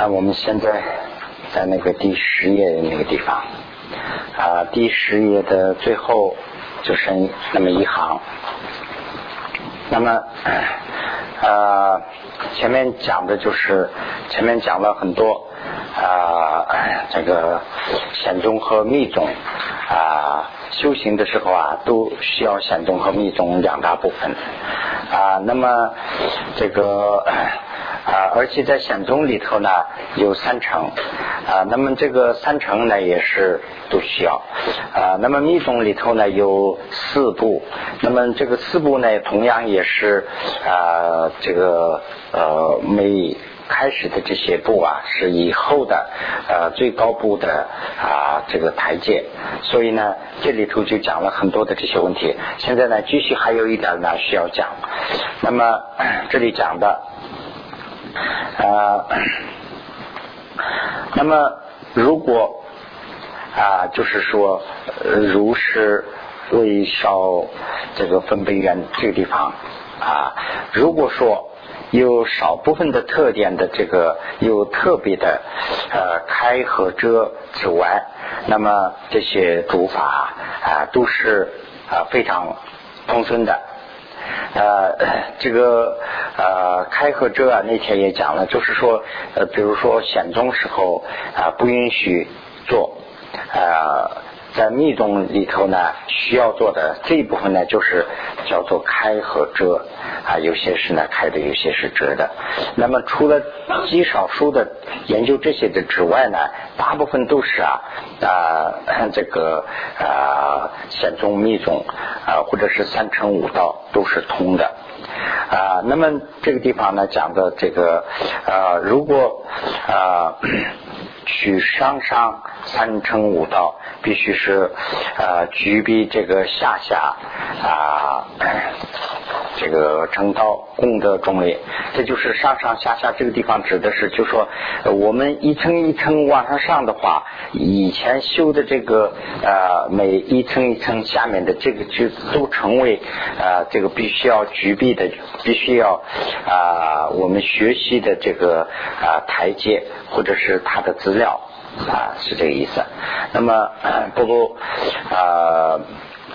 那我们现在在那个第十页的那个地方啊，第十页的最后就剩那么一行。那么啊，前面讲的就是前面讲了很多啊，这个显宗和密宗啊，修行的时候啊，都需要显宗和密宗两大部分啊。那么这个。啊，而且在显宗里头呢有三层啊，那么这个三层呢也是都需要啊。那么密宗里头呢有四部，那么这个四部呢同样也是啊，这个呃每开始的这些部啊是以后的呃最高部的啊这个台阶，所以呢这里头就讲了很多的这些问题。现在呢继续还有一点呢需要讲，那么 这里讲的。啊，那么如果啊，就是说，如是为少这个分贝源这个地方啊，如果说有少部分的特点的这个有特别的呃开和遮之外，那么这些读法啊都是啊非常通顺的。呃，这个呃，开合遮啊，那天也讲了，就是说，呃，比如说显宗时候啊，不允许做，啊。在密宗里头呢，需要做的这一部分呢，就是叫做开和遮啊，有些是呢开的，有些是遮的。那么除了极少数的研究这些的之外呢，大部分都是啊啊这个啊显宗、密宗啊，或者是三乘五道都是通的啊。那么这个地方呢讲的这个啊，如果啊。取上上三乘五道，必须是呃举比这个下下啊，这个成道功德中类，这就是上上下下这个地方指的是，就说我们一层一层往上上的话，以前修的这个呃每一层一层下面的这个就都成为啊这个必须要举比的，必须要啊我们学习的这个啊台阶或者是它的资料。啊，是这个意思。那么波罗啊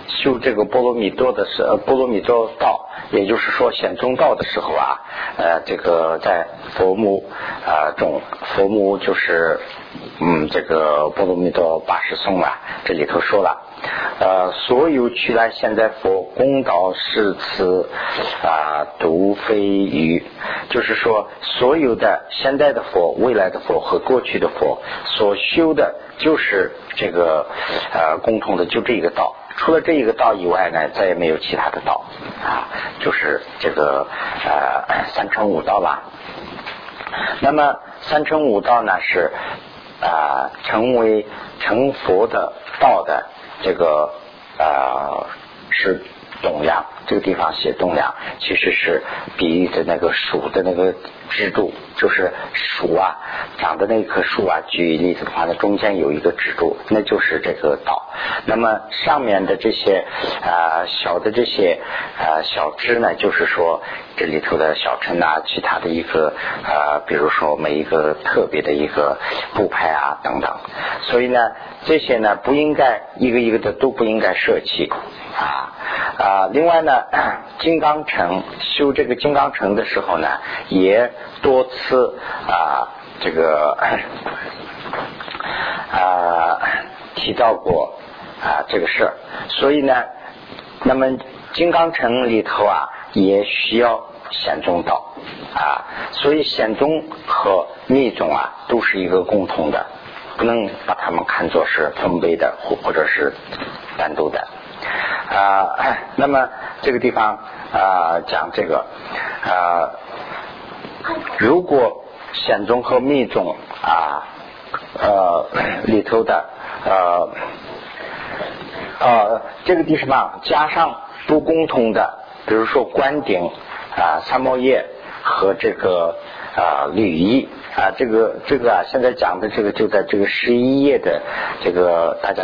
修这个波罗蜜多的时，波罗蜜多道，也就是说显宗道的时候啊，呃，这个在佛母啊中，佛母就是嗯这个波罗蜜多八十颂啊，这里头说了。呃，所有去来现在佛公道是此啊，独非愚。就是说，所有的现在的佛、未来的佛和过去的佛所修的，就是这个呃共同的，就这一个道。除了这一个道以外呢，再也没有其他的道啊，就是这个呃三乘五道吧。那么三乘五道呢，是啊成为成佛的道的。这个啊是栋梁，这个地方写栋梁，其实是比喻的那个树的那个支柱，就是树啊长的那棵树啊。举例子的话，呢中间有一个支柱，那就是这个岛。那么上面的这些啊小的这些啊小枝呢，就是说这里头的小乘啊，其他的一个啊，比如说每一个特别的一个布派啊等等。所以呢，这些呢不应该一个一个的都不应该舍弃啊啊。另外呢，金刚城修这个金刚城的时候呢，也多次啊这个啊提到过啊这个事儿。所以呢，那么金刚城里头啊也需要显宗道啊，所以显宗和密宗啊都是一个共同的。不能把它们看作是分别的或或者是单独的啊。那么这个地方啊讲这个啊，如果显宗和密宗啊呃里头的呃呃这个地方加上不共同的，比如说关顶啊三毛叶和这个啊履衣。啊，这个这个啊，现在讲的这个就在这个十一页的这个，大家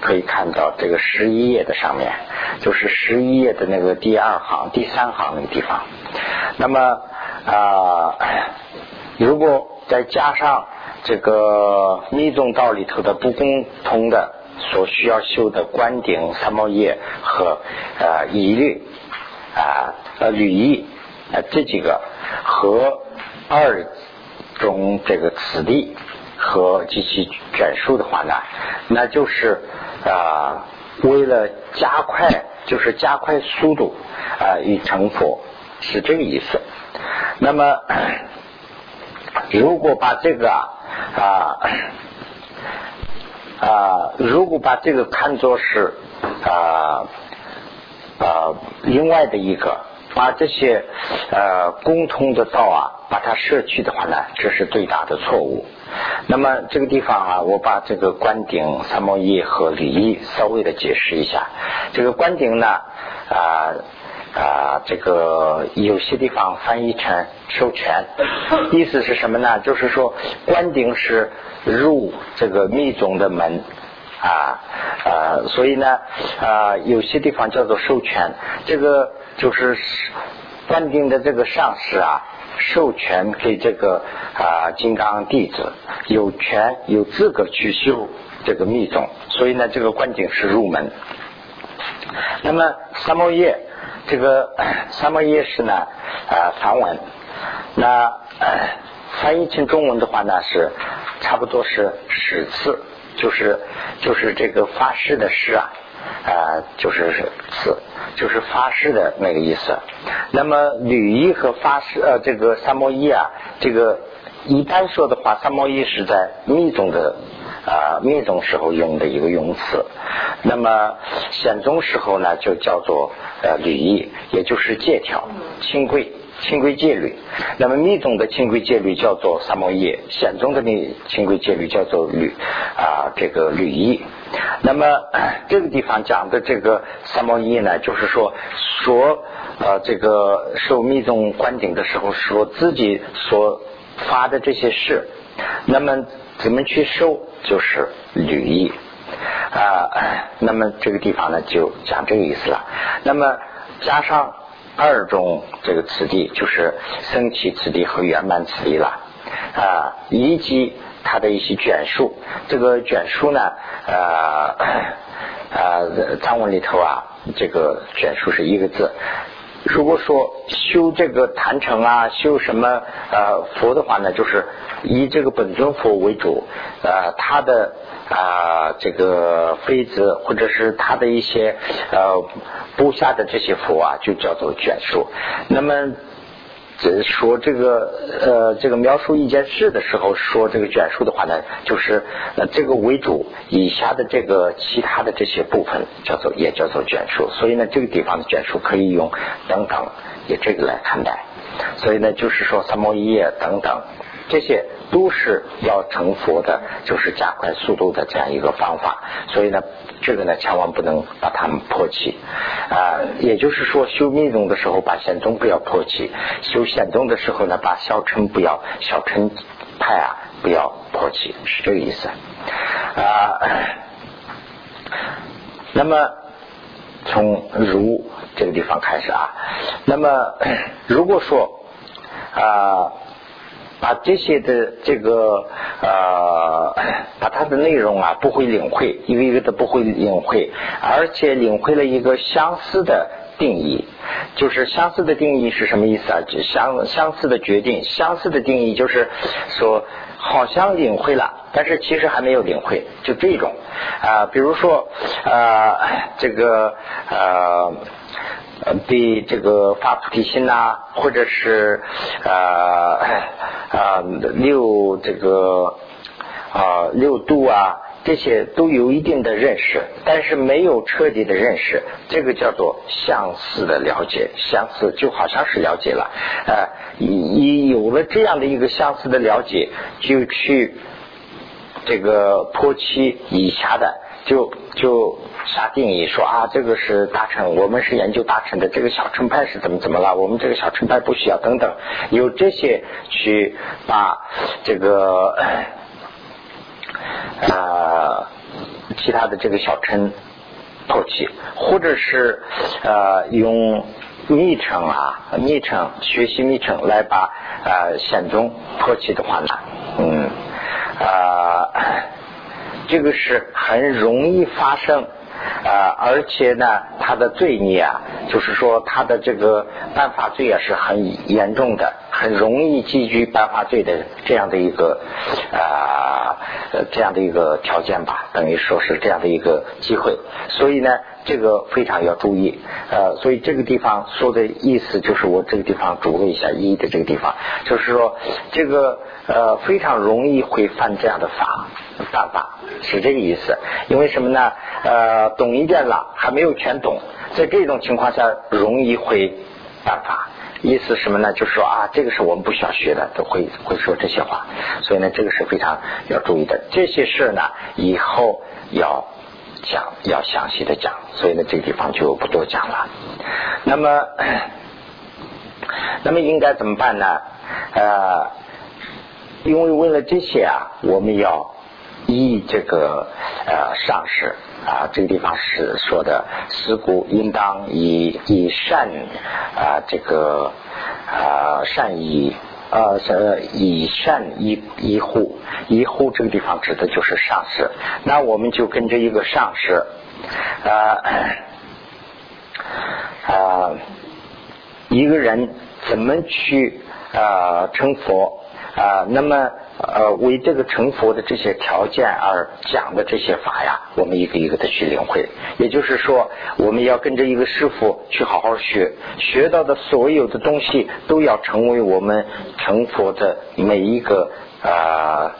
可以看到这个十一页的上面，就是十一页的那个第二行、第三行那个地方。那么啊，如果再加上这个密宗道里头的不共通的所需要修的观顶、三毛叶和呃仪律啊呃履仪啊这几个和二种这个此地和及其卷数的话呢，那就是啊为了加快，就是加快速度啊以成佛是这个意思。那么。如果把这个啊啊，如果把这个看作是啊啊另外的一个，把这些呃共通的道啊，把它舍去的话呢，这是最大的错误。那么这个地方啊，我把这个观顶、三毛一和礼仪稍微的解释一下。这个观顶呢啊。啊，这个有些地方翻译成授权，意思是什么呢？就是说，关顶是入这个密宗的门啊啊，所以呢啊，有些地方叫做授权，这个就是关顶的这个上师啊，授权给这个啊金刚弟子有权有资格去修这个密宗，所以呢，这个观顶是入门。那么三摩耶。这个 三摩耶是呢啊梵文，那翻译成中文的话呢是差不多是十次，就是就是这个发誓的誓啊啊就是是，就是发誓的那个意思。那么履仪和发誓呃这个三摩耶啊，这个一般说的话，三摩耶是在密宗的。啊，密宗时候用的一个用词，那么显宗时候呢，就叫做呃礼仪，也就是戒条、清规、清规戒律。那么密宗的清规戒律叫做三摩耶，显宗的那清规戒律叫做律啊，这个律仪。那么这个地方讲的这个三摩耶呢，就是说说呃这个受密宗观顶的时候，说自己所发的这些事，那么怎么去收？就是履意啊，那么这个地方呢就讲这个意思了。那么加上二种这个此地，就是升起此地和圆满此地了啊，以及它的一些卷数。这个卷数呢，呃呃，藏文里头啊，这个卷数是一个字。如果说修这个坛城啊，修什么呃佛的话呢，就是以这个本尊佛为主，呃，他的啊这个妃子或者是他的一些呃部下的这些佛啊，就叫做卷数。那么。说这个呃，这个描述一件事的时候，说这个卷数的话呢，就是呃这个为主，以下的这个其他的这些部分叫做也叫做卷数，所以呢，这个地方的卷数可以用等等也这个来看待，所以呢，就是说三毛一叶等等。这些都是要成佛的，就是加快速度的这样一个方法。所以呢，这个呢，千万不能把它们破弃啊。也就是说，修密宗的时候，把显宗不要破弃；修显宗的时候呢，把小乘不要小乘派啊不要破弃，是这个意思啊。那么从如这个地方开始啊，那么如果说啊。把这些的这个呃，把它的内容啊不会领会，一个一个的不会领会，而且领会了一个相似的定义，就是相似的定义是什么意思啊？就相相似的决定，相似的定义就是说好像领会了，但是其实还没有领会，就这种啊，比如说呃这个呃。呃，对这个发菩提心呐，或者是呃六这个啊六度啊，这些都有一定的认识，但是没有彻底的认识，这个叫做相似的了解，相似就好像是了解了，呃，你有了这样的一个相似的了解，就去这个破弃以下的，就就。下定义说啊，这个是大乘，我们是研究大乘的，这个小乘派是怎么怎么了？我们这个小乘派不需要等等，有这些去把这个啊其他的这个小乘破弃，或者是呃用密乘啊密乘学习密乘来把呃显宗破弃的话呢，嗯啊这个是很容易发生。啊，而且呢，他的罪孽啊，就是说他的这个犯法罪啊是很严重的，很容易积聚犯法罪的这样的一个啊这样的一个条件吧，等于说是这样的一个机会，所以呢，这个非常要注意。呃，所以这个地方说的意思就是我这个地方注了一下一的这个地方，就是说这个呃非常容易会犯这样的法。办法是这个意思，因为什么呢？呃，懂一点了，还没有全懂，在这种情况下容易会犯法。意思什么呢？就是说啊，这个是我们不需要学的，都会会说这些话。所以呢，这个是非常要注意的。这些事呢，以后要讲，要详细的讲。所以呢，这个地方就不多讲了。那么，那么应该怎么办呢？呃，因为为了这些啊，我们要。依这个呃上士啊，这个地方是说的，思故应当以以善啊这个啊善以呃以善一一护一护这个地方指的就是上士，那我们就跟着一个上士啊啊一个人怎么去呃成佛啊，那么。呃，为这个成佛的这些条件而讲的这些法呀，我们一个一个的去领会。也就是说，我们要跟着一个师傅去好好学，学到的所有的东西都要成为我们成佛的每一个啊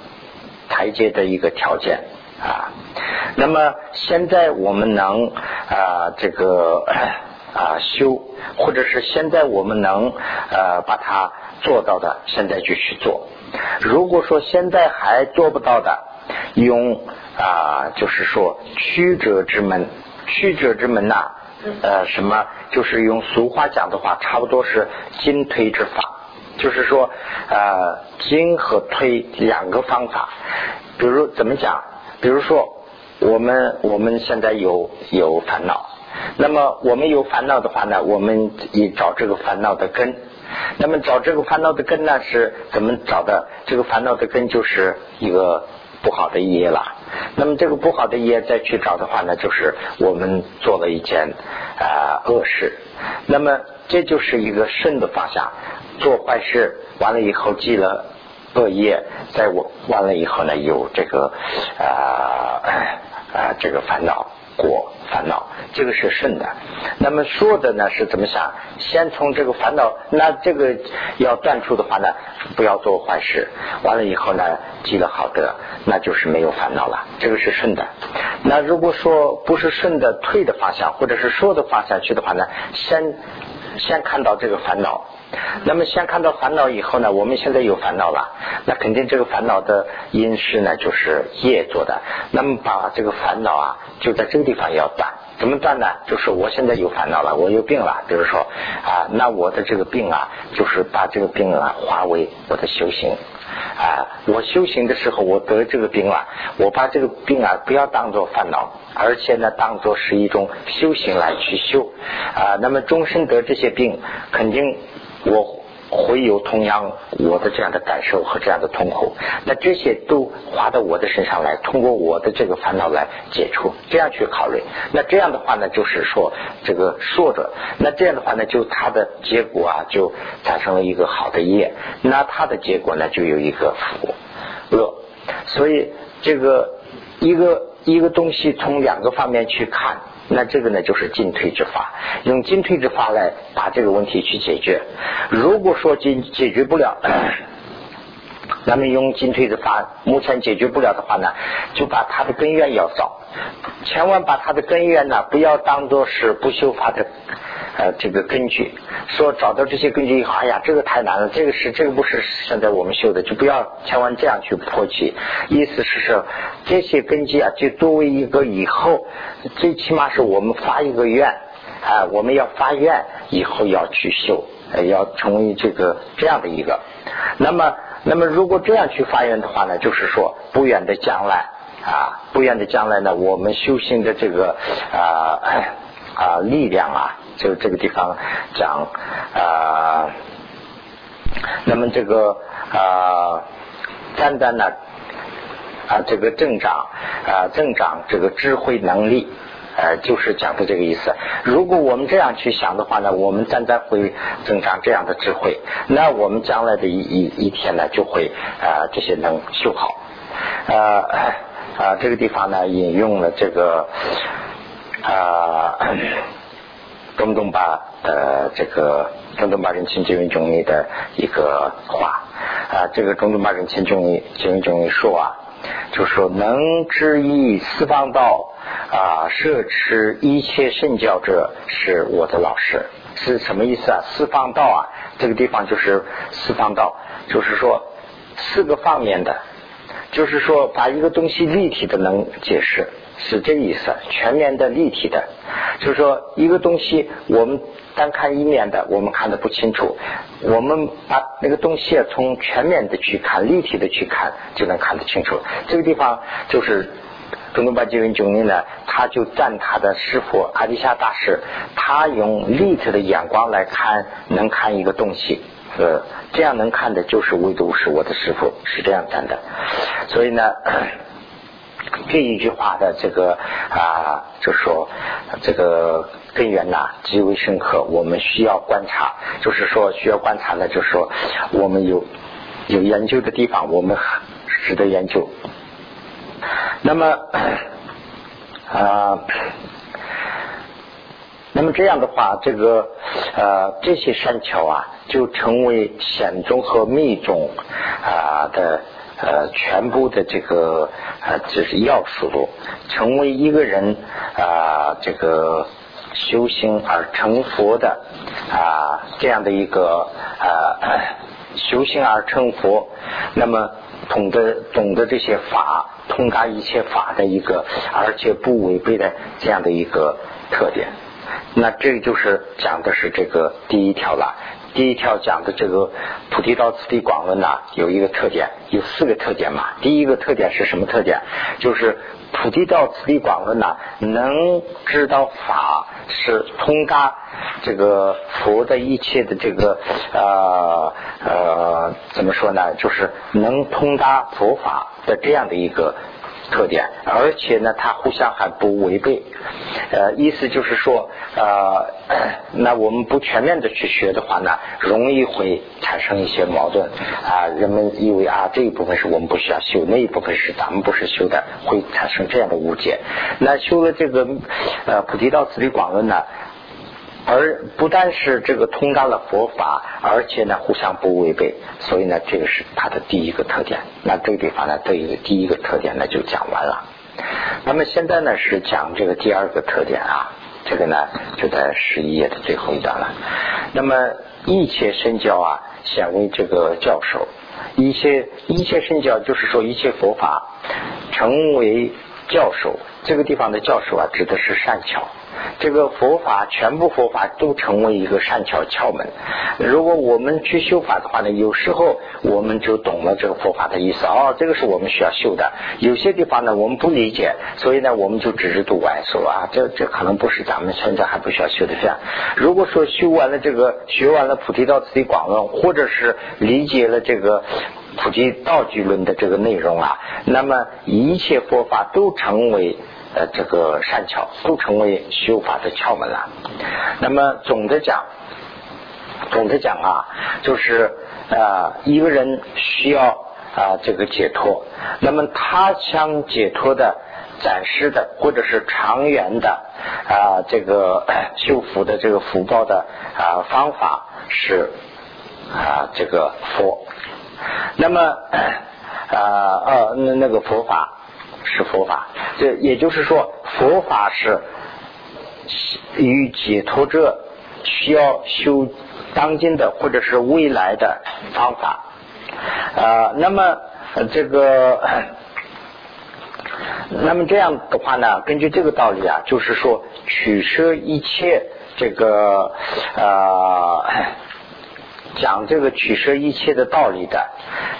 台阶的一个条件啊。那么现在我们能啊这个 啊修，或者是现在我们能呃把它做到的，现在就去做。如果说现在还做不到的，用啊，就是说曲折之门，曲折之门呐，呃，什么？就是用俗话讲的话，差不多是进退之法，就是说呃，进和退两个方法。比如怎么讲？比如说我们我们现在有有烦恼，那么我们有烦恼的话呢，我们也找这个烦恼的根。那么找这个烦恼的根呢，是怎么找的？这个烦恼的根就是一个不好的业了。那么这个不好的业再去找的话呢，就是我们做了一件啊恶事。那么这就是一个顺的方向，做坏事完了以后积了恶业，在我完了以后呢，有这个啊啊这个烦恼。果烦恼，这个是顺的。那么说的呢是怎么想？先从这个烦恼，那这个要断除的话呢，不要做坏事。完了以后呢，积了好德，那就是没有烦恼了。这个是顺的。那如果说不是顺的，退的方向，或者是说的方向去的话呢，先先看到这个烦恼。那么先看到烦恼以后呢，我们现在有烦恼了，那肯定这个烦恼的因是呢，就是业做的。那么把这个烦恼啊，就在这个地方要断，怎么断呢？就是我现在有烦恼了，我有病了，比如说啊，那我的这个病啊，就是把这个病啊化为我的修行啊。我修行的时候，我得这个病了，我把这个病啊不要当做烦恼，而且呢，当做是一种修行来去修啊。那么终身得这些病，肯定。我会有同样我的这样的感受和这样的痛苦，那这些都划到我的身上来，通过我的这个烦恼来解除，这样去考虑。那这样的话呢，就是说这个说着，那这样的话呢，就它的结果啊，就产生了一个好的业，那它的结果呢，就有一个福恶。所以这个一个一个东西从两个方面去看。那这个呢，就是进退之法，用进退之法来把这个问题去解决。如果说解解决不了，那么用进退的法，目前解决不了的话呢，就把它的根源要找，千万把它的根源呢，不要当做是不修法的。呃，这个根据说找到这些根据以后，哎呀，这个太难了，这个是这个不是现在我们修的，就不要千万这样去破解。意思是说，这些根基啊，就作为一个以后，最起码是我们发一个愿啊，我们要发愿以后要去修，要成为这个这样的一个。那么，那么如果这样去发愿的话呢，就是说不远的将来啊，不远的将来呢，我们修行的这个啊啊力量啊，就这个地方讲啊，那么这个啊，单单呢啊这个增长啊增长这个智慧能力。呃，就是讲的这个意思。如果我们这样去想的话呢，我们站在会增长这样的智慧，那我们将来的一一一天呢，就会啊这些能修好。呃啊，这个地方呢，引用了这个啊中东巴的这个中东巴人亲近中医的一个话啊，这个中东巴人亲中医亲近中医说啊，就说能知意四方道。啊，摄持一切圣教者是我的老师，是什么意思啊？四方道啊，这个地方就是四方道，就是说四个方面的，就是说把一个东西立体的能解释，是这意思，全面的立体的，就是说一个东西我们单看一面的，我们看的不清楚，我们把那个东西从全面的去看，立体的去看，就能看得清楚。这个地方就是。中东巴吉文九尼呢，他就赞他的师傅阿底夏大师，他用立体的眼光来看，能看一个东西，呃，这样能看的就是唯独是我的师傅，是这样赞的。所以呢，这一句话的这个啊，就说这个根源呐极为深刻，我们需要观察，就是说需要观察呢，就是说我们有有研究的地方，我们值得研究。那么 啊，那么这样的话，这个呃这些山桥啊，就成为显宗和密宗啊的呃全部的这个呃就是要素，成为一个人啊这个修行而成佛的啊这样的一个呃修行而成佛，那么。懂得懂得这些法，通达一切法的一个，而且不违背的这样的一个特点。那这就是讲的是这个第一条了。第一条讲的这个菩提道次第广论呐，有一个特点，有四个特点嘛。第一个特点是什么特点？就是菩提道次第广论呐，能知道法是通达这个佛的一切的这个呃呃怎么说呢？就是能通达佛法的这样的一个。特点，而且呢，它互相还不违背，呃，意思就是说，呃，那我们不全面的去学的话呢，容易会产生一些矛盾啊。人们以为啊，这一部分是我们不需要修，那一部分是咱们不是修的，会产生这样的误解。那修了这个呃菩提道次第广论呢？而不但是这个通达了佛法，而且呢互相不违背，所以呢这个是它的第一个特点。那这个地方呢，对于第一个特点呢就讲完了。那么现在呢是讲这个第二个特点啊，这个呢就在十一页的最后一段了。那么一切身教啊，显为这个教授，一切一切身教就是说一切佛法成为教授。这个地方的教授啊，指的是善巧。这个佛法全部佛法都成为一个善巧窍门。如果我们去修法的话呢，有时候我们就懂了这个佛法的意思。哦，这个是我们需要修的。有些地方呢，我们不理解，所以呢，我们就只是读外说啊，这这可能不是咱们现在还不需要修的这样。如果说修完了这个，学完了菩提道次第广论，或者是理解了这个菩提道具论的这个内容啊，那么一切佛法都成为。呃，这个善巧都成为修法的窍门了。那么总的讲，总的讲啊，就是呃，一个人需要啊这个解脱，那么他想解脱的、暂时的或者是长远的啊这个修福的这个福报的啊方法是啊这个佛。那么啊呃那那个佛法。是佛法，这也就是说，佛法是与解脱者需要修当今的或者是未来的方法啊。那么这个，那么这样的话呢，根据这个道理啊，就是说取舍一切这个啊，讲这个取舍一切的道理的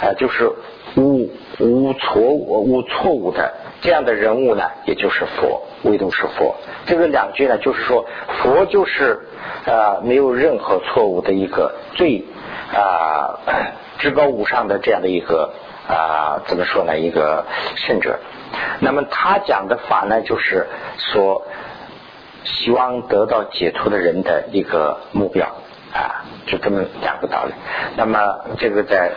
啊，就是无无错误无错误的这样的人物呢，也就是佛，唯独是佛。这个两句呢，就是说佛就是啊没有任何错误的一个最啊至高无上的这样的一个啊怎么说呢一个圣者。那么他讲的法呢，就是说希望得到解脱的人的一个目标啊，就这么两个道理。那么这个在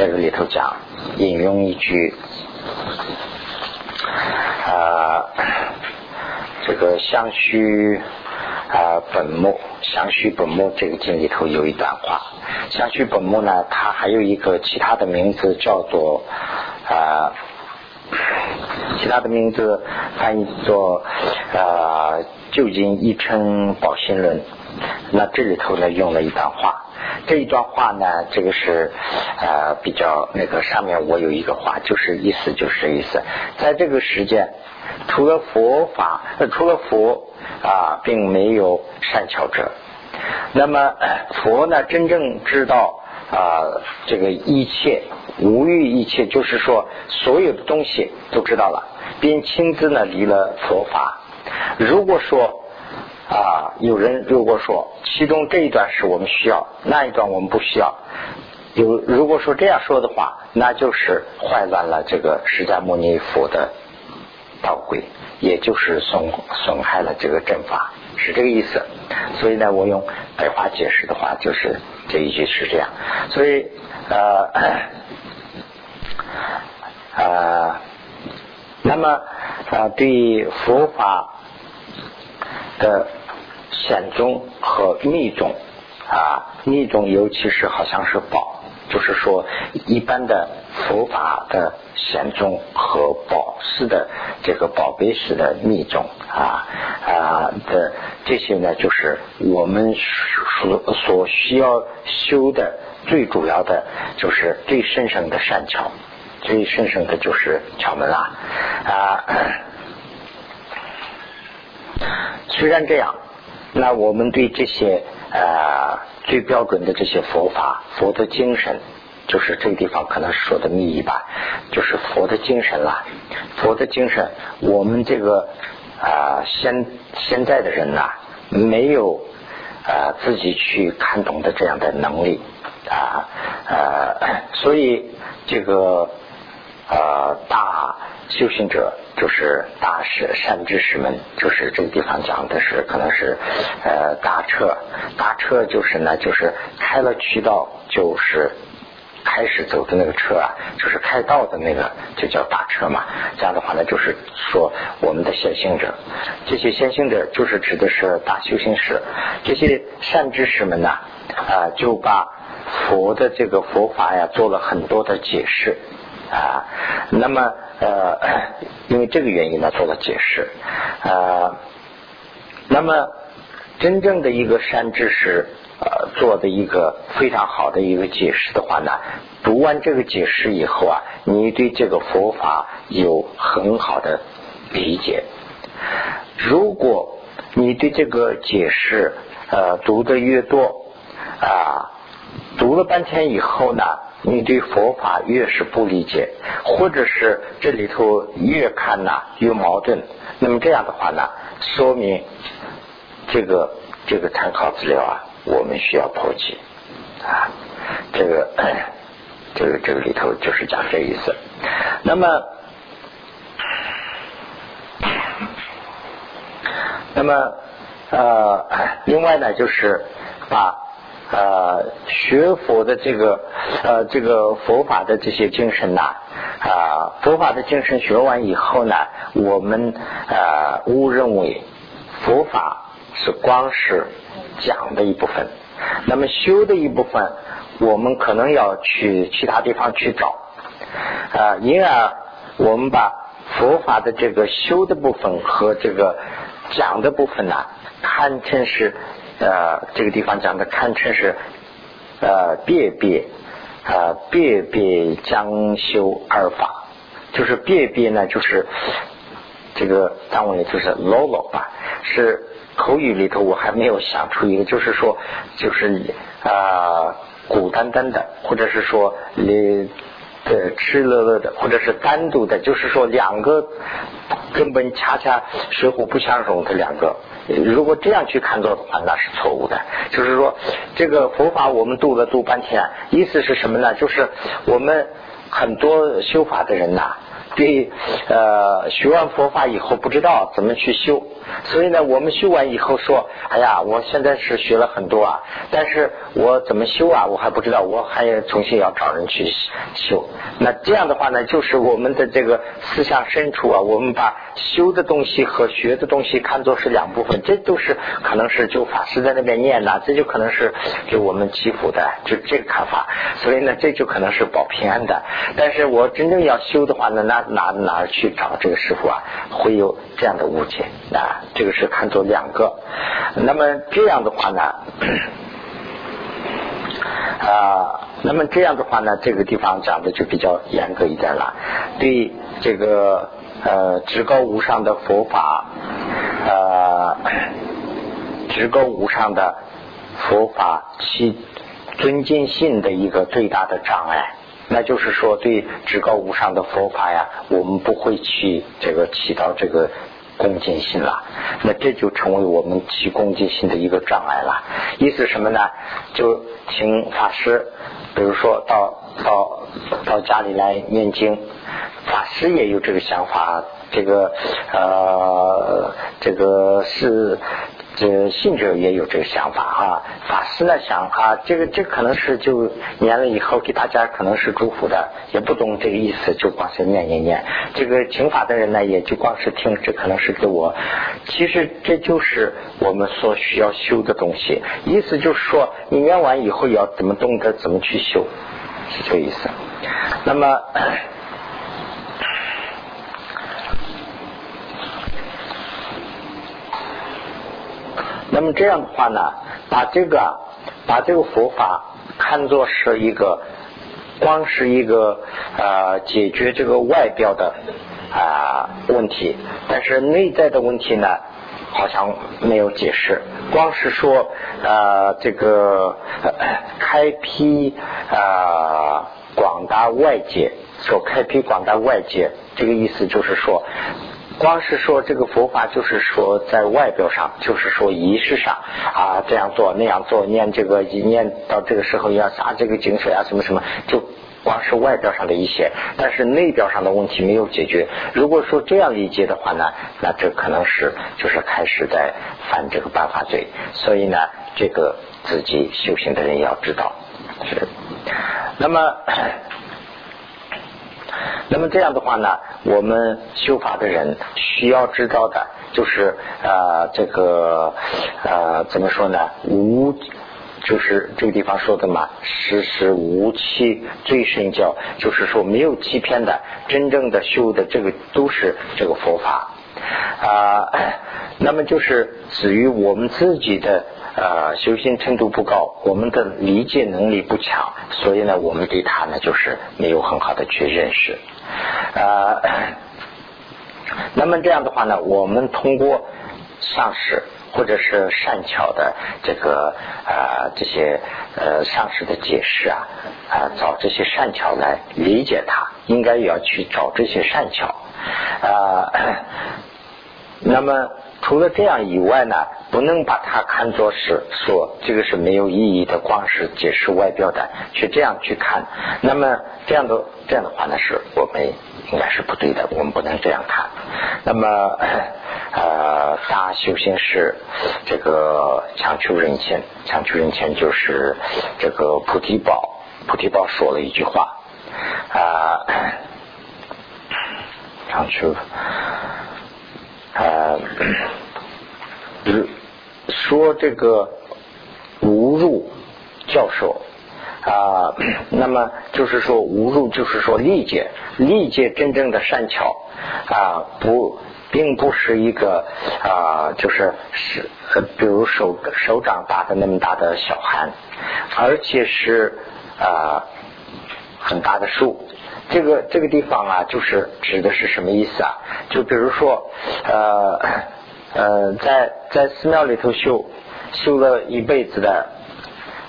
那个里头讲，引用一句啊，这个相须啊本末相须本末这个经里头有一段话，相须本末呢，它还有一个其他的名字叫做啊。其他的名字翻译作呃旧经一称宝心论，那这里头呢用了一段话，这一段话呢这个是呃比较那个上面我有一个话，就是意思就是这意思，在这个时间除了佛法呃除了佛啊并没有善巧者，那么佛呢真正知道啊这个一切。无欲一切，就是说所有的东西都知道了，并亲自呢离了佛法。如果说啊，有人如果说其中这一段是我们需要，那一段我们不需要，有如果说这样说的话，那就是坏乱了这个释迦牟尼佛的道规，也就是损损害了这个正法，是这个意思。所以呢，我用白话解释的话，就是这一句是这样。所以呃。啊，那么啊，对佛法的显宗和密宗啊，密宗尤其是好像是宝，就是说一般的佛法的显宗和宝式的这个宝贝式的密宗啊啊的这些呢，就是我们所所需要修的最主要的就是最深深的善巧。最深深的就是窍门啦啊！虽然这样，那我们对这些啊最标准的这些佛法、佛的精神，就是这个地方可能说的密意吧，就是佛的精神啦。佛的精神，我们这个啊现现在的人呐，没有啊自己去看懂的这样的能力啊呃，所以这个。呃，大修行者就是大师善知识们，就是这个地方讲的是可能是呃大车，大车就是呢，就是开了渠道，就是开始走的那个车啊，就是开道的那个就叫大车嘛。这样的话呢，就是说我们的先行者，这些先行者就是指的是大修行师，这些善知识们呢，啊，就把佛的这个佛法呀做了很多的解释。啊，那么呃，因为这个原因呢，做了解释啊。那么真正的一个善知识呃做的一个非常好的一个解释的话呢，读完这个解释以后啊，你对这个佛法有很好的理解。如果你对这个解释呃读的越多啊，读了半天以后呢。你对佛法越是不理解，或者是这里头越看呐越矛盾，那么这样的话呢，说明这个这个参考资料啊，我们需要破解啊。这个 这个这个里头就是讲这意思。那么，那么呃，另外呢，就是把。呃，学佛的这个呃，这个佛法的这些精神呐，啊，佛法的精神学完以后呢，我们呃误认为佛法是光是讲的一部分，那么修的一部分，我们可能要去其他地方去找啊，因而我们把佛法的这个修的部分和这个讲的部分呢，看成是。呃，这个地方讲的堪称是呃别别呃别别将修二法，就是别别呢，就是这个单位就是 lolo 吧，是口语里头我还没有想出一个，就是说就是啊孤单单的，或者是说你呃吃乐乐的，或者是单独的，就是说两个根本恰恰水火不相容的两个。如果这样去看作的话，那是错误的。就是说，这个佛法我们读了读半天，意思是什么呢？就是我们很多修法的人呐。对，呃，学完佛法以后不知道怎么去修，所以呢，我们修完以后说，哎呀，我现在是学了很多啊，但是我怎么修啊，我还不知道，我还要重新要找人去修。那这样的话呢，就是我们的这个思想深处啊，我们把修的东西和学的东西看作是两部分，这都是可能是就法师在那边念呐，这就可能是给我们祈福的，就这个看法。所以呢，这就可能是保平安的。但是我真正要修的话呢，那哪哪儿去找这个师傅啊？会有这样的误解啊！这个是看作两个。那么这样的话呢，啊，那么这样的话呢，这个地方讲的就比较严格一点了。对这个呃，至高无上的佛法，呃，至高无上的佛法其尊敬性的一个最大的障碍。那就是说，对至高无上的佛法呀，我们不会去这个起到这个恭敬心了。那这就成为我们起恭敬心的一个障碍了。意思什么呢？就请法师，比如说到到到家里来念经，法师也有这个想法。这个呃，这个是。这信者也有这个想法啊，法师呢想啊，这个这可能是就念了以后给大家可能是祝福的，也不懂这个意思，就光是念念念。这个听法的人呢，也就光是听，这可能是给我。其实这就是我们所需要修的东西，意思就是说，你念完以后要怎么懂得怎么去修，是这个意思。那么。那么这样的话呢，把这个把这个佛法看作是一个，光是一个呃解决这个外表的啊问题，但是内在的问题呢，好像没有解释，光是说呃这个开辟啊广大外界，说开辟广大外界，这个意思就是说。光是说这个佛法，就是说在外表上，就是说仪式上啊，这样做那样做，念这个一念到这个时候要洒这个井水啊，什么什么，就光是外表上的一些，但是内表上的问题没有解决。如果说这样理解的话呢，那这可能是就是开始在犯这个办法罪。所以呢，这个自己修行的人要知道是。那么。那么这样的话呢，我们修法的人需要知道的，就是呃这个呃怎么说呢？无就是这个地方说的嘛，时时无欺最深教，就是说没有欺骗的，真正的修的这个都是这个佛法啊。那么就是至于我们自己的。呃，修行程度不高，我们的理解能力不强，所以呢，我们对他呢就是没有很好的去认识。呃，那么这样的话呢，我们通过上师或者是善巧的这个呃这些呃上师的解释啊，啊找这些善巧来理解他，应该也要去找这些善巧啊。那么。除了这样以外呢，不能把它看作是说这个是没有意义的，光是解释外表的，去这样去看。那么这样的这样的话呢，是我们应该是不对的，我们不能这样看。那么呃，大修行是这个强求人前，强求人前就是这个菩提宝，菩提宝说了一句话啊，强求。呃，说这个无入教授啊，那么就是说无入，就是说历届历届真正的善巧啊，不，并不是一个啊，就是是，比如手手掌大的那么大的小寒，而且是啊很大的树。这个这个地方啊，就是指的是什么意思啊？就比如说，呃 呃，在在寺庙里头修修了一辈子的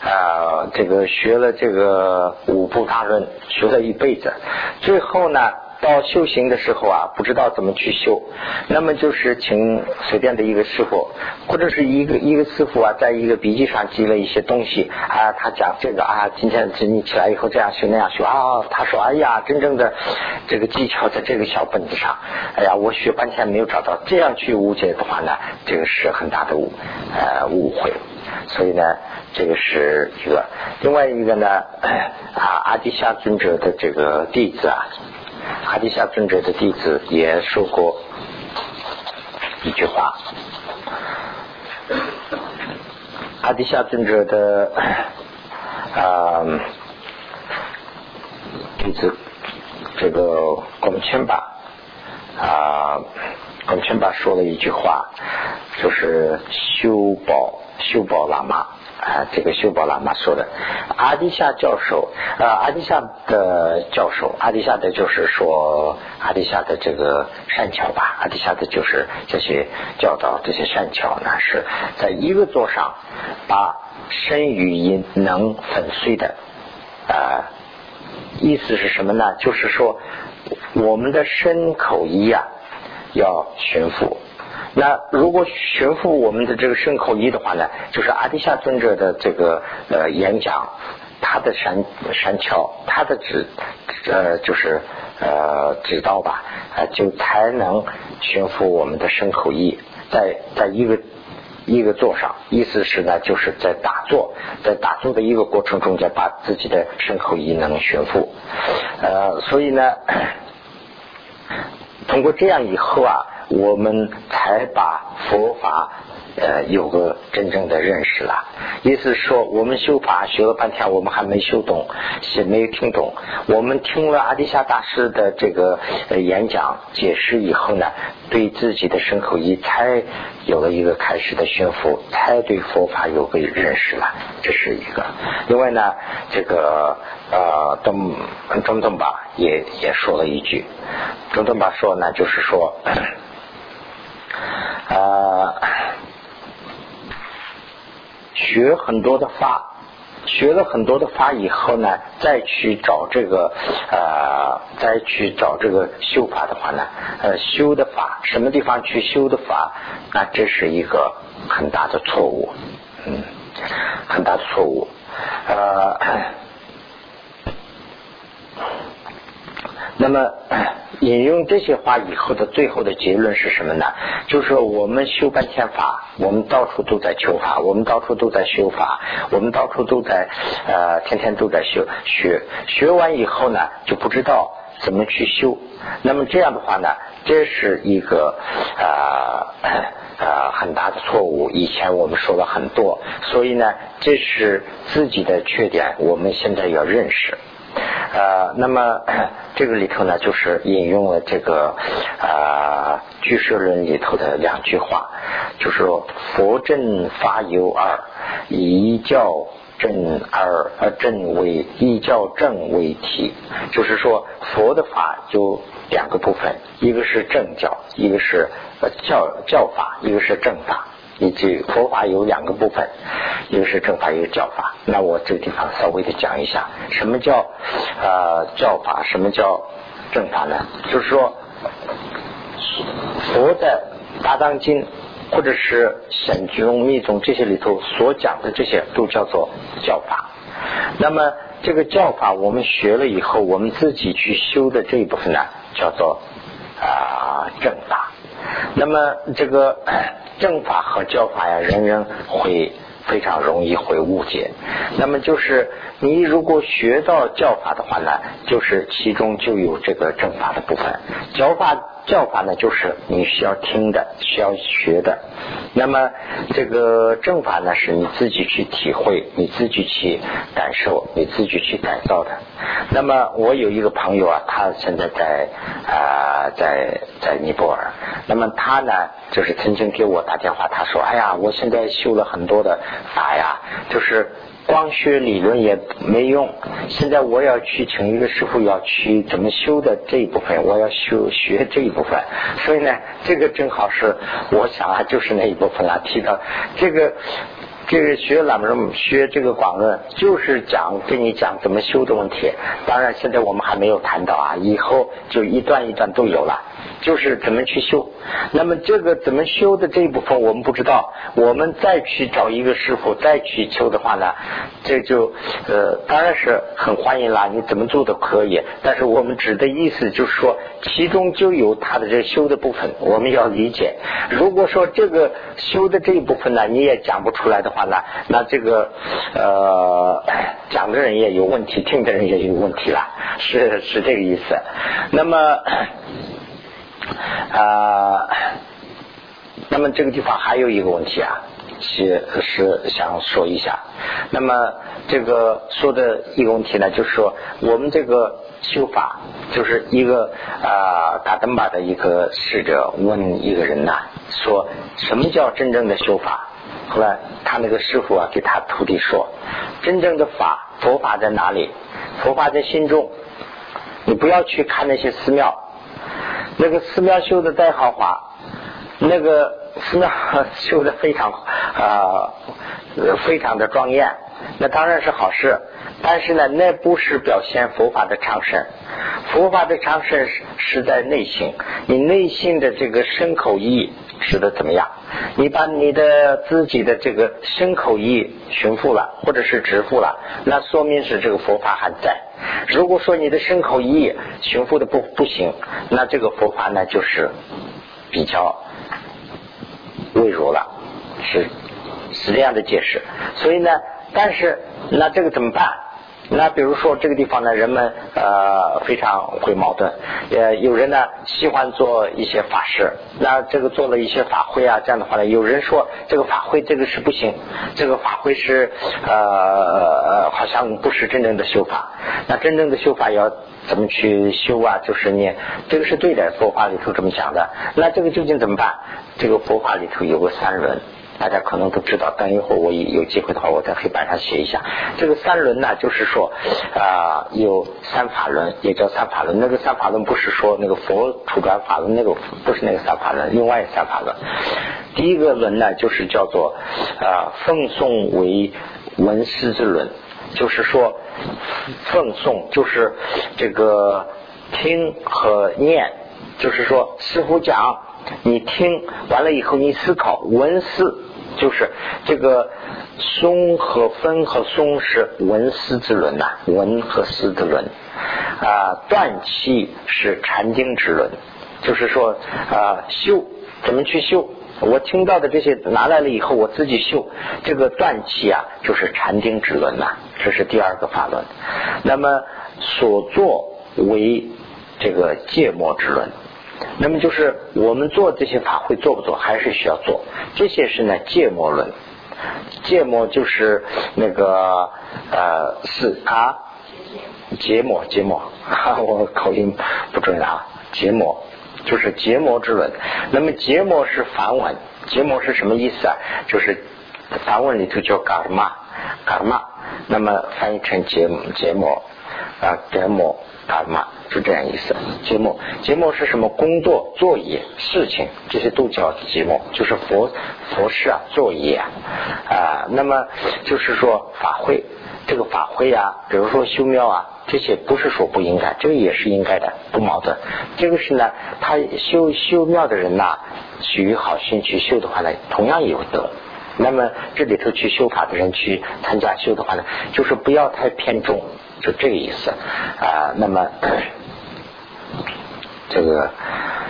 啊，这个学了这个五部大论，学了一辈子，最后呢。到修行的时候啊，不知道怎么去修，那么就是请随便的一个师傅，或者是一个一个师傅啊，在一个笔记上记了一些东西啊，他讲这个啊，今天你起来以后这样修那样修啊，他说哎呀，真正的这个技巧在这个小本子上，哎呀，我学半天没有找到，这样去误解的话呢，这个是很大的误呃误会，所以呢，这个是一个，另外一个呢啊，阿底夏尊者的这个弟子啊。阿底夏尊者的弟子也说过一句话。阿底夏尊者的啊弟子这个广谦巴啊广谦巴说了一句话，就是修宝修宝喇嘛。啊，这个修宝喇嘛说的，阿迪夏教授，呃，阿迪夏的教授，阿迪夏的就是说，阿迪夏的这个善巧吧，阿迪夏的就是这些教导，这些善巧呢，是在一个座上把身语音能粉碎的，啊，意思是什么呢？就是说，我们的身口意啊，要驯服。那如果悬浮我们的这个身口意的话呢，就是阿底夏尊者的这个呃演讲，他的山山桥，他的指呃就是呃指导吧，啊就才能悬浮我们的身口意，在在一个一个座上，意思是呢，就是在打坐，在打坐的一个过程中间，把自己的身口意能悬浮，呃，所以呢，通过这样以后啊。我们才把佛法呃有个真正的认识了。意思说，我们修法学了半天，我们还没修懂，也没听懂。我们听了阿底夏大师的这个演讲解释以后呢，对自己的身口意才有了一个开始的驯服，才对佛法有个认识了。这是一个。另外呢，这个呃，东中东吧也也说了一句，中东吧说呢，就是说。啊，学很多的法，学了很多的法以后呢，再去找这个呃，再去找这个修法的话呢，呃，修的法什么地方去修的法，那这是一个很大的错误，嗯，很大的错误，呃，那么。引用这些话以后的最后的结论是什么呢？就是我们修半天法，我们到处都在求法，我们到处都在修法，我们到处都在呃，天天都在修学。学完以后呢，就不知道怎么去修。那么这样的话呢，这是一个啊啊很大的错误。以前我们说了很多，所以呢，这是自己的缺点，我们现在要认识。呃，那么这个里头呢，就是引用了这个呃《居士论》里头的两句话，就是说佛正法有二，一教正二，呃正为一教正为体，就是说佛的法有两个部分，一个是正教，一个是教教法，一个是正法。以及佛法有两个部分，一个是正法，一个教法。那我这个地方稍微的讲一下，什么叫呃教法，什么叫正法呢？就是说，佛的大藏经或者是显宗密宗这些里头所讲的这些，都叫做教法。那么这个教法，我们学了以后，我们自己去修的这一部分呢，叫做啊正法。那么这个。正法和教法呀，人人会非常容易会误解。那么就是你如果学到教法的话呢，就是其中就有这个正法的部分。教法教法呢，就是你需要听的，需要学的。那么这个正法呢，是你自己去体会，你自己去感受，你自己去改造的。那么我有一个朋友啊，他现在在啊在在尼泊尔。那么他呢，就是曾经给我打电话，他说：“哎呀，我现在修了很多的法呀，就是光学理论也没用。现在我要去请一个师傅，要去怎么修的这一部分，我要修学这一部分。所以呢，这个正好是我想啊，就是那一部分啊。提到这个这个学喇嘛学这个广论，就是讲跟你讲怎么修的问题。当然，现在我们还没有谈到啊，以后就一段一段都有了。就是怎么去修，那么这个怎么修的这一部分我们不知道，我们再去找一个师傅再去修的话呢，这就呃当然是很欢迎啦，你怎么做都可以。但是我们指的意思就是说，其中就有他的这修的部分，我们要理解。如果说这个修的这一部分呢，你也讲不出来的话呢，那这个呃讲的人也有问题，听的人也有问题了，是是这个意思。那么。啊，那么这个地方还有一个问题啊，是是想说一下。那么这个说的一个问题呢，就是说我们这个修法，就是一个啊达登巴的一个使者问一个人呐，说什么叫真正的修法？后来他那个师傅啊，给他徒弟说，真正的法，佛法在哪里？佛法在心中，你不要去看那些寺庙。那个寺庙修的再豪华，那个寺庙修的非常啊，非常的庄严，那当然是好事。但是呢，那不是表现佛法的长盛。佛法的长盛是是在内心，你内心的这个身口意是的怎么样？你把你的自己的这个身口意寻复了，或者是直复了，那说明是这个佛法还在。如果说你的身口意寻复的不不行，那这个佛法呢就是比较微弱了，是是这样的解释。所以呢，但是那这个怎么办？那比如说这个地方呢，人们呃非常会矛盾，呃有人呢喜欢做一些法事，那这个做了一些法会啊，这样的话呢，有人说这个法会这个是不行，这个法会是呃好像不是真正的修法，那真正的修法要怎么去修啊？就是你这个是对的，佛法里头这么讲的，那这个究竟怎么办？这个佛法里头有个三轮。大家可能都知道，等一会儿我有机会的话，我在黑板上写一下。这个三轮呢，就是说啊，有三法轮，也叫三法轮。那个三法轮不是说那个佛出转法轮那个，不是那个三法轮，另外三法轮。第一个轮呢，就是叫做啊，奉诵为文师之轮，就是说奉诵就是这个听和念，就是说师傅讲，你听完了以后，你思考文思。就是这个松和分和松是文思之轮呐，文和思之轮啊，断气是禅定之轮，就是说啊修怎么去修？我听到的这些拿来了以后，我自己修这个断气啊，就是禅定之轮呐，这是第二个法轮。那么所作为这个芥末之轮。那么就是我们做这些法会做不做，还是需要做。这些是呢芥末论，芥末就是那个呃是啊芥末芥末，我口音不准啊，芥末就是芥末之论。那么芥末是梵文，芥末是什么意思啊？就是梵文里头叫嘎玛嘎玛，那么翻译成芥芥末啊芥末嘎玛。是这样意思，节目节目是什么？工作、作业、事情，这些都叫节目，就是佛佛事啊，作业啊啊。那么就是说法会，这个法会啊，比如说修庙啊，这些不是说不应该，这个也是应该的，不矛盾。这个是呢，他修修庙的人呐，取好心去修的话呢，同样有德。那么这里头去修法的人去参加修的话呢，就是不要太偏重，就这个意思啊。那么。这个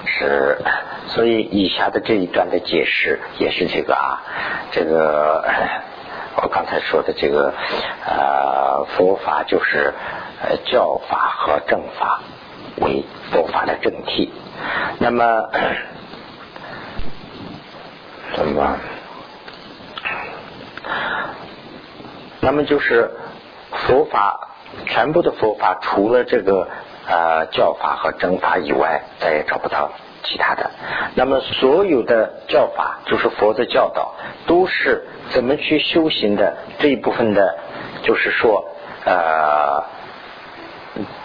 是，所以以下的这一段的解释也是这个啊，这个我刚才说的这个呃佛法就是呃教法和正法为佛法的正体，那么 怎么？那么就是佛法全部的佛法除了这个。呃，教法和正法以外，再也找不到其他的。那么，所有的教法，就是佛的教导，都是怎么去修行的这一部分的，就是说，呃，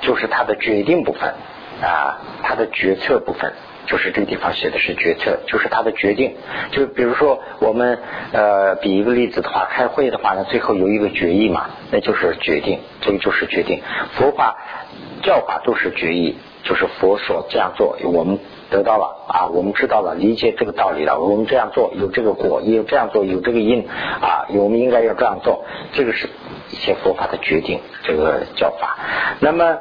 就是他的决定部分啊，他的决策部分，就是这个地方写的是决策，就是他的决定。就比如说我们呃比一个例子的话，开会的话呢，最后有一个决议嘛，那就是决定，这个就是决定。佛法教法都是决议，就是佛所这样做，我们。得到了啊，我们知道了，理解这个道理了。我们这样做有这个果，也有这样做有这个因啊，我们应该要这样做。这个是一些佛法的决定，这个教法。那么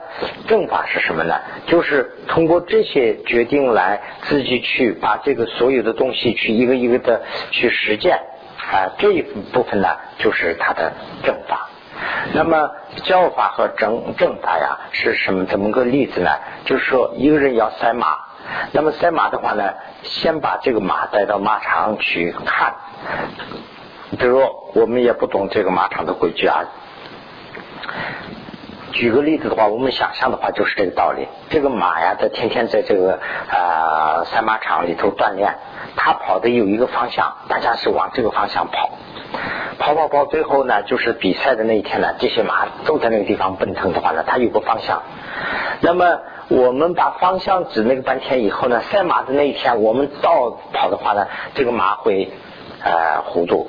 正法是什么呢？就是通过这些决定来自己去把这个所有的东西去一个一个的去实践啊。这一部分呢，就是它的正法。那么教法和正正法呀，是什么？怎么个例子呢？就是说一个人要赛马。那么赛马的话呢，先把这个马带到马场去看。比如我们也不懂这个马场的规矩啊。举个例子的话，我们想象的话就是这个道理。这个马呀，它天天在这个啊赛马场里头锻炼，它跑的有一个方向，大家是往这个方向跑。跑跑跑，最后呢，就是比赛的那一天呢，这些马都在那个地方奔腾的话呢，它有个方向。那么我们把方向指那个半天以后呢，赛马的那一天，我们倒跑的话呢，这个马会呃糊涂。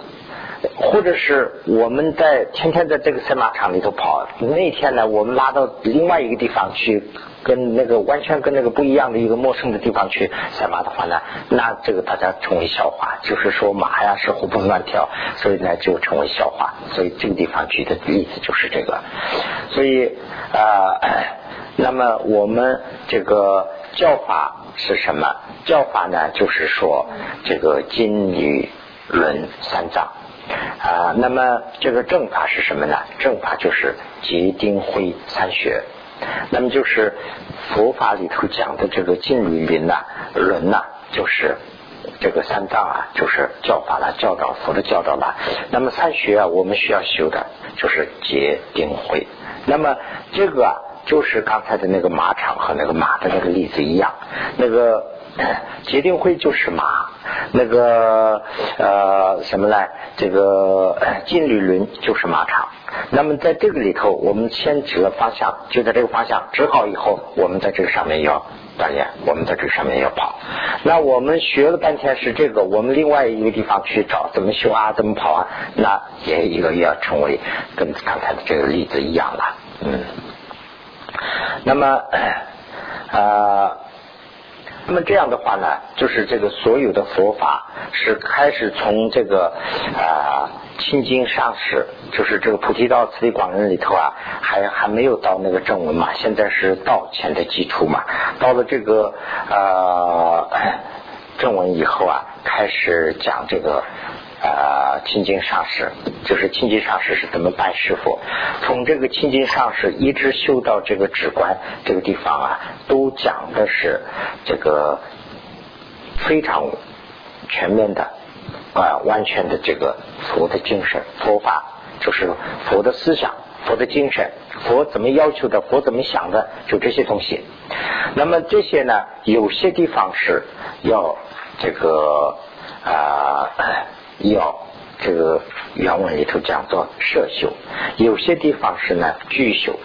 或者是我们在天天在这个赛马场里头跑，那一天呢，我们拉到另外一个地方去，跟那个完全跟那个不一样的一个陌生的地方去赛马的话呢，那这个大家成为笑话，就是说马呀是活蹦乱跳，所以呢就成为笑话。所以这个地方举的例子就是这个。所以啊，那么我们这个教法是什么？教法呢，就是说这个金缕轮三藏。啊，那么这个正法是什么呢？正法就是结定慧三学，那么就是佛法里头讲的这个金律林呐、轮呐，就是这个三藏啊，就是教法了，教导佛的教导了。那么三学啊，我们需要修的就是结定慧。那么这个啊，就是刚才的那个马场和那个马的那个例子一样，那个。结定会就是马，那个呃什么呢？这个金缕轮就是马场。那么在这个里头，我们先指了方向，就在这个方向指好以后，我们在这个上面要锻炼，我们在这个上面要跑。那我们学了半天是这个，我们另外一个地方去找怎么修啊，怎么跑啊？那也一个要成为跟刚才的这个例子一样了。嗯，那么啊。那么这样的话呢，就是这个所有的佛法是开始从这个啊清净上师，就是这个菩提道次第广论里头啊，还还没有到那个正文嘛，现在是道前的基础嘛，到了这个啊正文以后啊，开始讲这个。啊，清净上师就是清净上师是怎么办师傅？从这个清净上师一直修到这个止观这个地方啊，都讲的是这个非常全面的啊，完全的这个佛的精神、佛法，就是佛的思想、佛的精神、佛怎么要求的、佛怎么想的，就这些东西。那么这些呢，有些地方是要这个啊。要这个原文里头讲做摄修，有些地方是呢居修。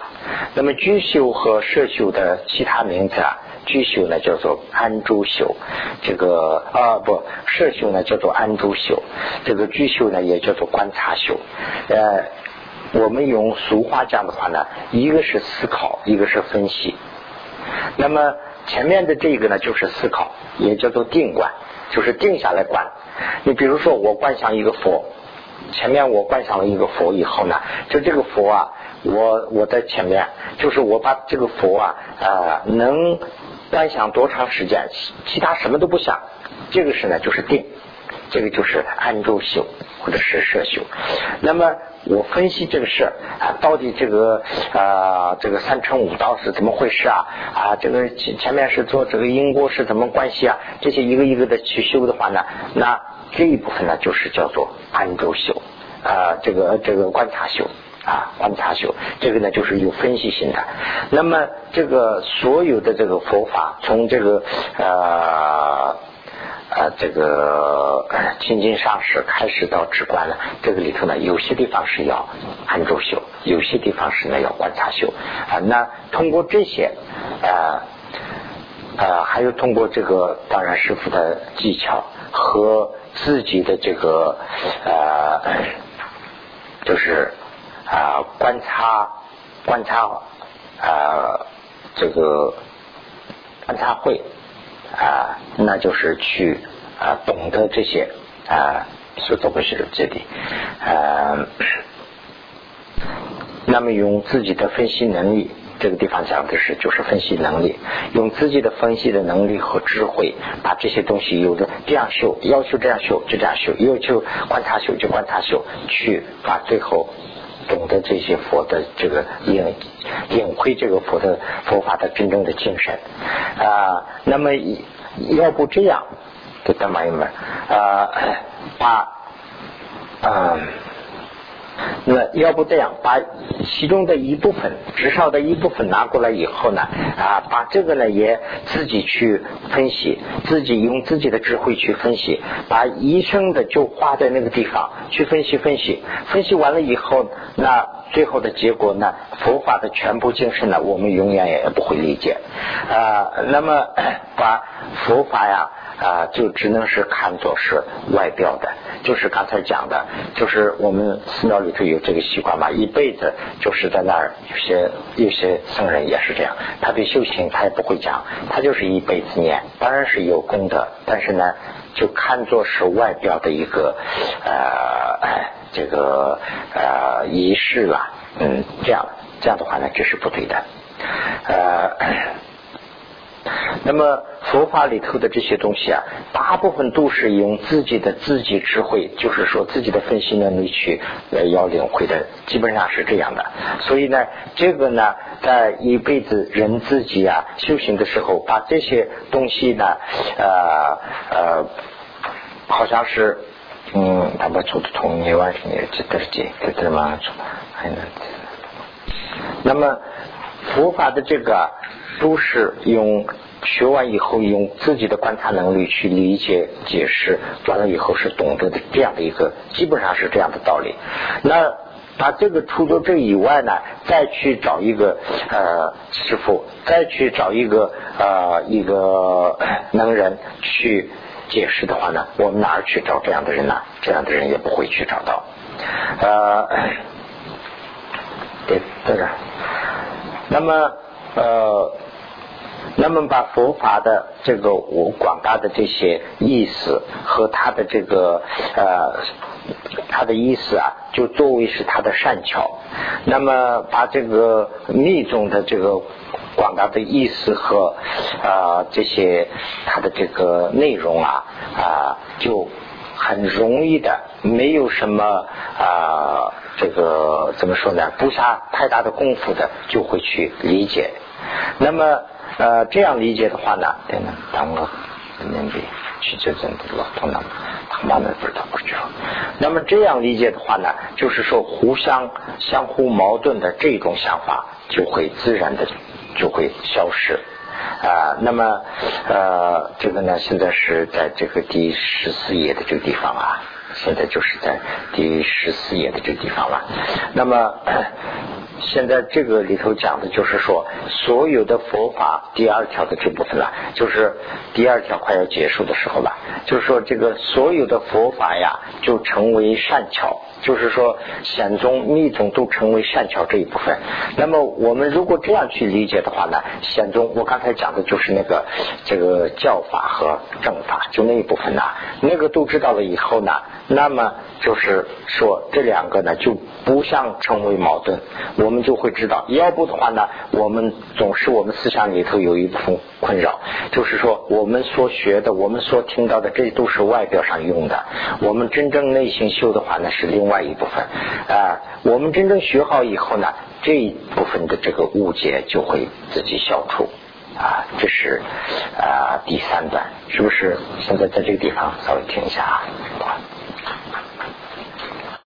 那么居修和摄修的其他名字啊，居修呢叫做安住修，这个啊不摄修呢叫做安住修，这个居修呢也叫做观察修。呃，我们用俗话讲的话呢，一个是思考，一个是分析。那么前面的这个呢就是思考，也叫做定观。就是定下来观，你比如说我观想一个佛，前面我观想了一个佛以后呢，就这个佛啊，我我在前面，就是我把这个佛啊呃能观想多长时间，其他什么都不想，这个是呢就是定，这个就是安住修或者是摄修，那么。我分析这个事啊，到底这个啊，这个三乘五道是怎么回事啊？啊，这个前前面是做这个因果是怎么关系啊？这些一个一个的去修的话呢，那这一部分呢就是叫做安住修啊，这个这个观察修啊，观察修，这个呢就是有分析性的。那么这个所有的这个佛法，从这个呃。啊，这个清净上师开始到止观了，这个里头呢，有些地方是要安住修，有些地方是呢要观察修啊。那通过这些啊，呃，还有通过这个当然师傅的技巧和自己的这个呃，就是啊观察观察啊这个观察会啊，那就是去啊懂得这些啊，是都不是这里啊，那么用自己的分析能力。这个地方讲的是，就是分析能力，用自己的分析的能力和智慧，把这些东西有的这样修，要求这样修就这样修，要求观察修就观察修，去把最后懂得这些佛的这个隐隐晦这个佛的佛法的真正的精神啊。那么要不这样，给大朋友们啊，把嗯。那要不这样，把其中的一部分，至少的一部分拿过来以后呢，啊，把这个呢也自己去分析，自己用自己的智慧去分析，把一生的就花在那个地方去分析分析，分析完了以后，那最后的结果呢，佛法的全部精神呢，我们永远也不会理解啊。那么 把佛法呀。啊，就只能是看作是外表的，就是刚才讲的，就是我们寺庙里头有这个习惯嘛，一辈子就是在那儿，有些有些僧人也是这样，他对修行他也不会讲，他就是一辈子念，当然是有功德，但是呢，就看作是外表的一个呃这个呃仪式了，嗯，这样这样的话呢，这是不对的，呃。那么佛法里头的这些东西啊，大部分都是用自己的自己智慧，就是说自己的分析能力去呃要领会的，基本上是这样的。所以呢，这个呢，在一辈子人自己啊修行的时候，把这些东西呢，呃呃，好像是嗯，他们做的同一万年这得几，这这么还能。那么佛法的这个。都是用学完以后，用自己的观察能力去理解、解释，完了以后是懂得的这样的一个，基本上是这样的道理。那把这个除了这以外呢，再去找一个呃师傅，再去找一个呃一个能人去解释的话呢，我们哪儿去找这样的人呢？这样的人也不会去找到。呃，对，在这。那么呃。那么把佛法的这个我广大的这些意思和他的这个呃他的意思啊，就作为是他的善巧。那么把这个密宗的这个广大的意思和啊这些他的这个内容啊啊就很容易的，没有什么啊这个怎么说呢？不下太大的功夫的就会去理解。那么。呃，这样理解的话呢，对呢，当个年比去这真的老头呢，他妈的不知道不知道。那么这样理解的话呢，就是说互相相互矛盾的这种想法就会自然的就会消失啊。那么呃，这个呢，现在是在这个第十四页的这个地方啊，现在就是在第十四页的这个地方了。那么。现在这个里头讲的就是说，所有的佛法第二条的这部分了，就是第二条快要结束的时候了，就是说这个所有的佛法呀，就成为善巧。就是说，显宗、密宗都成为善巧这一部分。那么，我们如果这样去理解的话呢，显宗我刚才讲的就是那个这个教法和正法，就那一部分呐，那个都知道了以后呢，那么就是说这两个呢就不像成为矛盾，我我们就会知道，要不的话呢，我们总是我们思想里头有一部分困扰，就是说我们所学的、我们所听到的，这都是外表上用的，我们真正内心修的话呢是另外。一部分啊，我们真正学好以后呢，这一部分的这个误解就会自己消除啊。这是啊第三段，是不是？现在在这个地方稍微停一下啊。